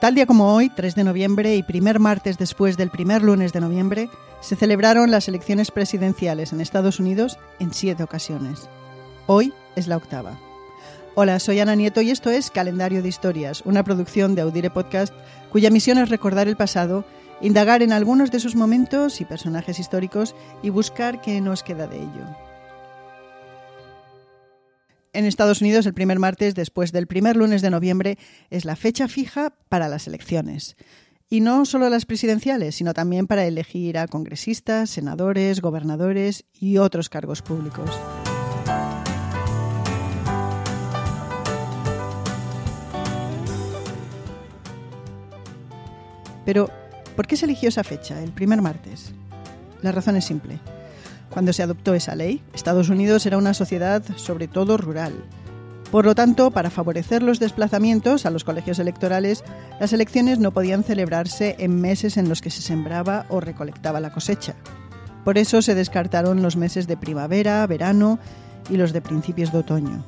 Tal día como hoy, 3 de noviembre y primer martes después del primer lunes de noviembre, se celebraron las elecciones presidenciales en Estados Unidos en siete ocasiones. Hoy es la octava. Hola, soy Ana Nieto y esto es Calendario de Historias, una producción de Audire Podcast cuya misión es recordar el pasado, indagar en algunos de sus momentos y personajes históricos y buscar qué nos queda de ello. En Estados Unidos, el primer martes después del primer lunes de noviembre es la fecha fija para las elecciones. Y no solo las presidenciales, sino también para elegir a congresistas, senadores, gobernadores y otros cargos públicos. Pero, ¿por qué se eligió esa fecha, el primer martes? La razón es simple. Cuando se adoptó esa ley, Estados Unidos era una sociedad sobre todo rural. Por lo tanto, para favorecer los desplazamientos a los colegios electorales, las elecciones no podían celebrarse en meses en los que se sembraba o recolectaba la cosecha. Por eso se descartaron los meses de primavera, verano y los de principios de otoño.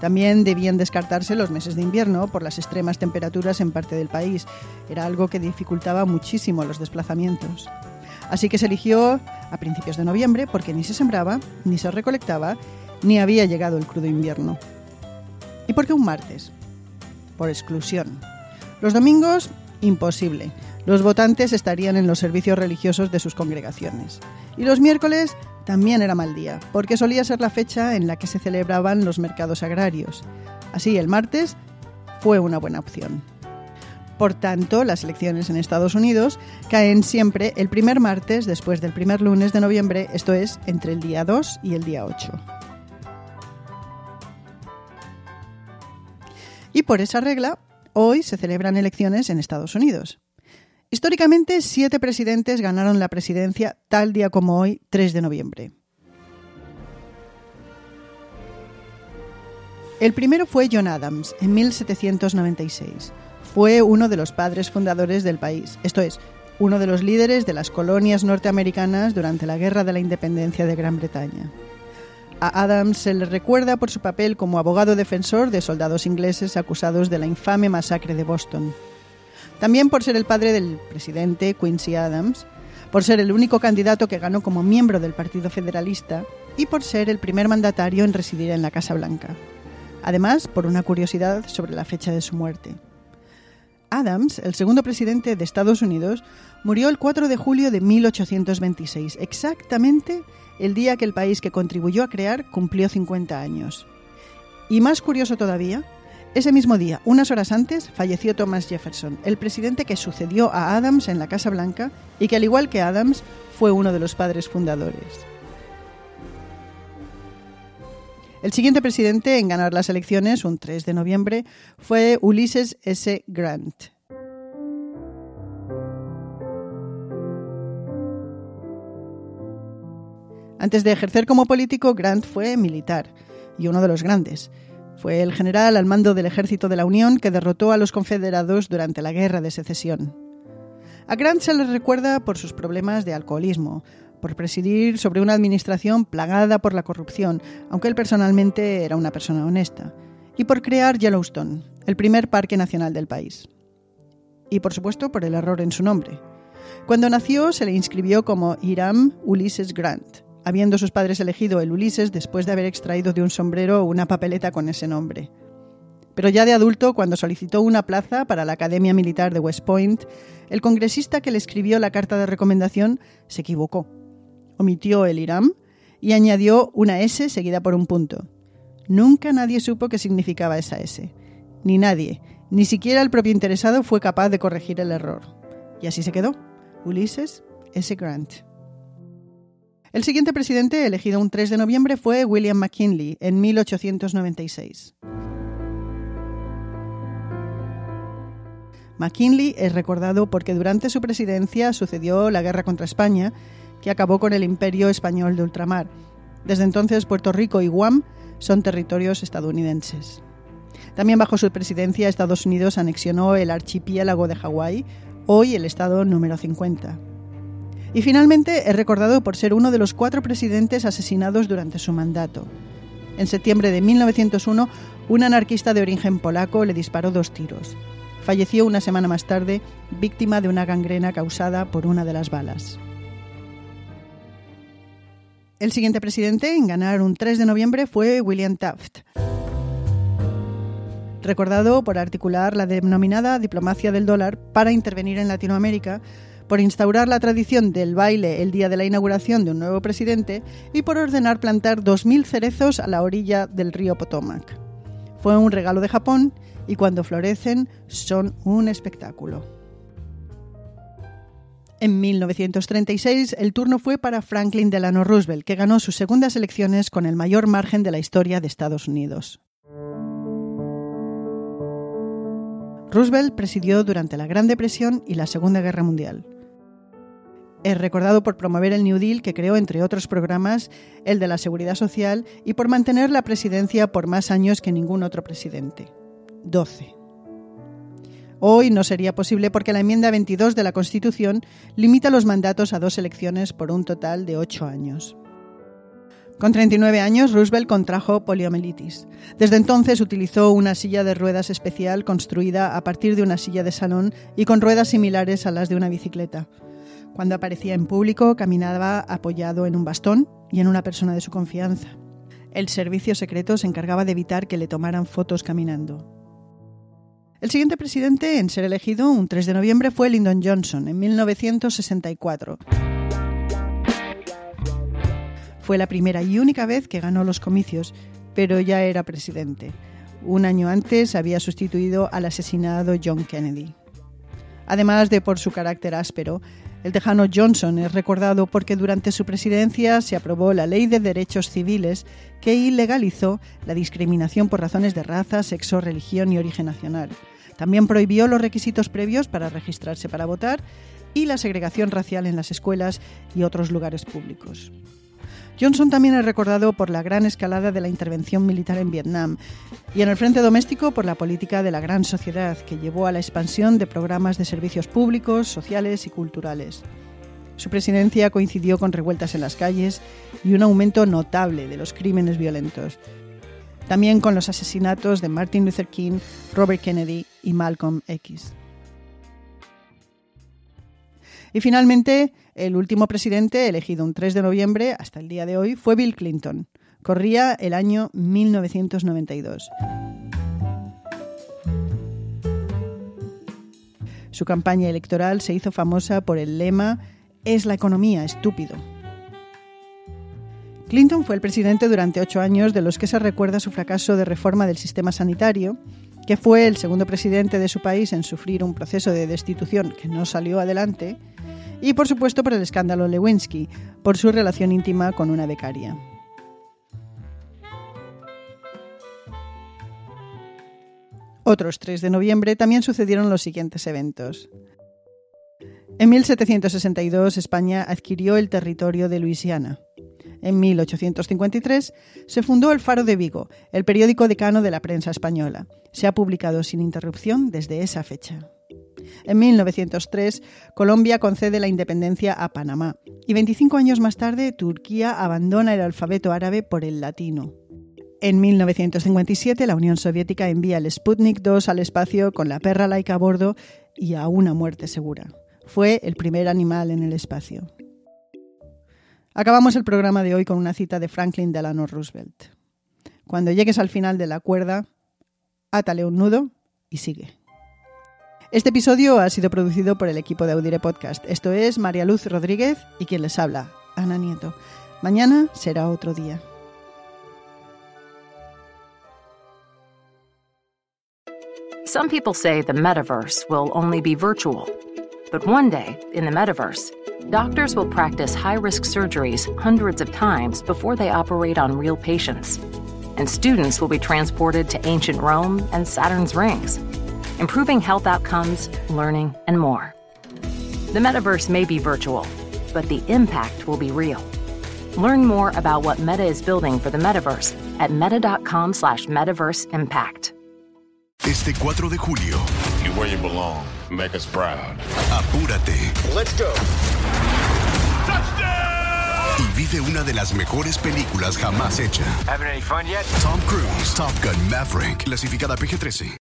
También debían descartarse los meses de invierno por las extremas temperaturas en parte del país. Era algo que dificultaba muchísimo los desplazamientos. Así que se eligió a principios de noviembre porque ni se sembraba, ni se recolectaba, ni había llegado el crudo invierno. ¿Y por qué un martes? Por exclusión. Los domingos, imposible. Los votantes estarían en los servicios religiosos de sus congregaciones. Y los miércoles también era mal día, porque solía ser la fecha en la que se celebraban los mercados agrarios. Así, el martes fue una buena opción. Por tanto, las elecciones en Estados Unidos caen siempre el primer martes después del primer lunes de noviembre, esto es, entre el día 2 y el día 8. Y por esa regla, hoy se celebran elecciones en Estados Unidos. Históricamente, siete presidentes ganaron la presidencia tal día como hoy, 3 de noviembre. El primero fue John Adams, en 1796 fue uno de los padres fundadores del país, esto es, uno de los líderes de las colonias norteamericanas durante la Guerra de la Independencia de Gran Bretaña. A Adams se le recuerda por su papel como abogado defensor de soldados ingleses acusados de la infame masacre de Boston. También por ser el padre del presidente Quincy Adams, por ser el único candidato que ganó como miembro del Partido Federalista y por ser el primer mandatario en residir en la Casa Blanca. Además, por una curiosidad sobre la fecha de su muerte. Adams, el segundo presidente de Estados Unidos, murió el 4 de julio de 1826, exactamente el día que el país que contribuyó a crear cumplió 50 años. Y más curioso todavía, ese mismo día, unas horas antes, falleció Thomas Jefferson, el presidente que sucedió a Adams en la Casa Blanca y que al igual que Adams fue uno de los padres fundadores. El siguiente presidente en ganar las elecciones, un 3 de noviembre, fue Ulysses S. Grant. Antes de ejercer como político, Grant fue militar y uno de los grandes. Fue el general al mando del ejército de la Unión que derrotó a los confederados durante la Guerra de Secesión. A Grant se le recuerda por sus problemas de alcoholismo, por presidir sobre una administración plagada por la corrupción, aunque él personalmente era una persona honesta, y por crear Yellowstone, el primer parque nacional del país. Y por supuesto por el error en su nombre. Cuando nació se le inscribió como Hiram Ulysses Grant, habiendo sus padres elegido el Ulises después de haber extraído de un sombrero una papeleta con ese nombre. Pero ya de adulto, cuando solicitó una plaza para la Academia Militar de West Point, el congresista que le escribió la carta de recomendación se equivocó omitió el Iram y añadió una S seguida por un punto. Nunca nadie supo qué significaba esa S. Ni nadie, ni siquiera el propio interesado fue capaz de corregir el error. Y así se quedó. Ulysses S. Grant. El siguiente presidente, elegido un 3 de noviembre, fue William McKinley, en 1896. McKinley es recordado porque durante su presidencia sucedió la guerra contra España que acabó con el imperio español de ultramar. Desde entonces Puerto Rico y Guam son territorios estadounidenses. También bajo su presidencia Estados Unidos anexionó el archipiélago de Hawái, hoy el estado número 50. Y finalmente es recordado por ser uno de los cuatro presidentes asesinados durante su mandato. En septiembre de 1901, un anarquista de origen polaco le disparó dos tiros. falleció una semana más tarde víctima de una gangrena causada por una de las balas. El siguiente presidente en ganar un 3 de noviembre fue William Taft, recordado por articular la denominada diplomacia del dólar para intervenir en Latinoamérica, por instaurar la tradición del baile el día de la inauguración de un nuevo presidente y por ordenar plantar 2.000 cerezos a la orilla del río Potomac. Fue un regalo de Japón y cuando florecen son un espectáculo. En 1936 el turno fue para Franklin Delano Roosevelt, que ganó sus segundas elecciones con el mayor margen de la historia de Estados Unidos. Roosevelt presidió durante la Gran Depresión y la Segunda Guerra Mundial. Es recordado por promover el New Deal que creó, entre otros programas, el de la Seguridad Social y por mantener la presidencia por más años que ningún otro presidente. 12. Hoy no sería posible porque la enmienda 22 de la Constitución limita los mandatos a dos elecciones por un total de ocho años. Con 39 años, Roosevelt contrajo poliomielitis. Desde entonces utilizó una silla de ruedas especial construida a partir de una silla de salón y con ruedas similares a las de una bicicleta. Cuando aparecía en público, caminaba apoyado en un bastón y en una persona de su confianza. El servicio secreto se encargaba de evitar que le tomaran fotos caminando. El siguiente presidente en ser elegido un 3 de noviembre fue Lyndon Johnson en 1964. Fue la primera y única vez que ganó los comicios, pero ya era presidente. Un año antes había sustituido al asesinado John Kennedy. Además de por su carácter áspero, el tejano Johnson es recordado porque durante su presidencia se aprobó la Ley de Derechos Civiles que ilegalizó la discriminación por razones de raza, sexo, religión y origen nacional. También prohibió los requisitos previos para registrarse para votar y la segregación racial en las escuelas y otros lugares públicos. Johnson también es recordado por la gran escalada de la intervención militar en Vietnam y en el frente doméstico por la política de la gran sociedad que llevó a la expansión de programas de servicios públicos, sociales y culturales. Su presidencia coincidió con revueltas en las calles y un aumento notable de los crímenes violentos. También con los asesinatos de Martin Luther King, Robert Kennedy y Malcolm X. Y finalmente, el último presidente elegido un 3 de noviembre hasta el día de hoy fue Bill Clinton. Corría el año 1992. Su campaña electoral se hizo famosa por el lema Es la economía, estúpido. Clinton fue el presidente durante ocho años de los que se recuerda su fracaso de reforma del sistema sanitario, que fue el segundo presidente de su país en sufrir un proceso de destitución que no salió adelante, y por supuesto por el escándalo Lewinsky, por su relación íntima con una becaria. Otros 3 de noviembre también sucedieron los siguientes eventos. En 1762 España adquirió el territorio de Luisiana. En 1853 se fundó el Faro de Vigo, el periódico decano de la prensa española. Se ha publicado sin interrupción desde esa fecha. En 1903, Colombia concede la independencia a Panamá y 25 años más tarde, Turquía abandona el alfabeto árabe por el latino. En 1957, la Unión Soviética envía el Sputnik 2 al espacio con la perra laica a bordo y a una muerte segura. Fue el primer animal en el espacio. Acabamos el programa de hoy con una cita de Franklin Delano Roosevelt. Cuando llegues al final de la cuerda, átale un nudo y sigue. Este episodio ha sido producido por el equipo de Audire Podcast. Esto es María Luz Rodríguez y quien les habla, Ana Nieto. Mañana será otro día. Some people say the metaverse will only be virtual. But one day, in the metaverse, doctors will practice high risk surgeries hundreds of times before they operate on real patients. And students will be transported to ancient Rome and Saturn's rings improving health outcomes, learning, and more. The metaverse may be virtual, but the impact will be real. Learn more about what Meta is building for the metaverse at meta.com slash metaverse impact. Este 4 de julio. You where you belong. Make us proud. Apúrate. Let's go. Touchdown! Y vive una de las mejores películas jamás hecha. Having any fun yet? Tom Cruise, Top Gun Maverick, clasificada PG-13.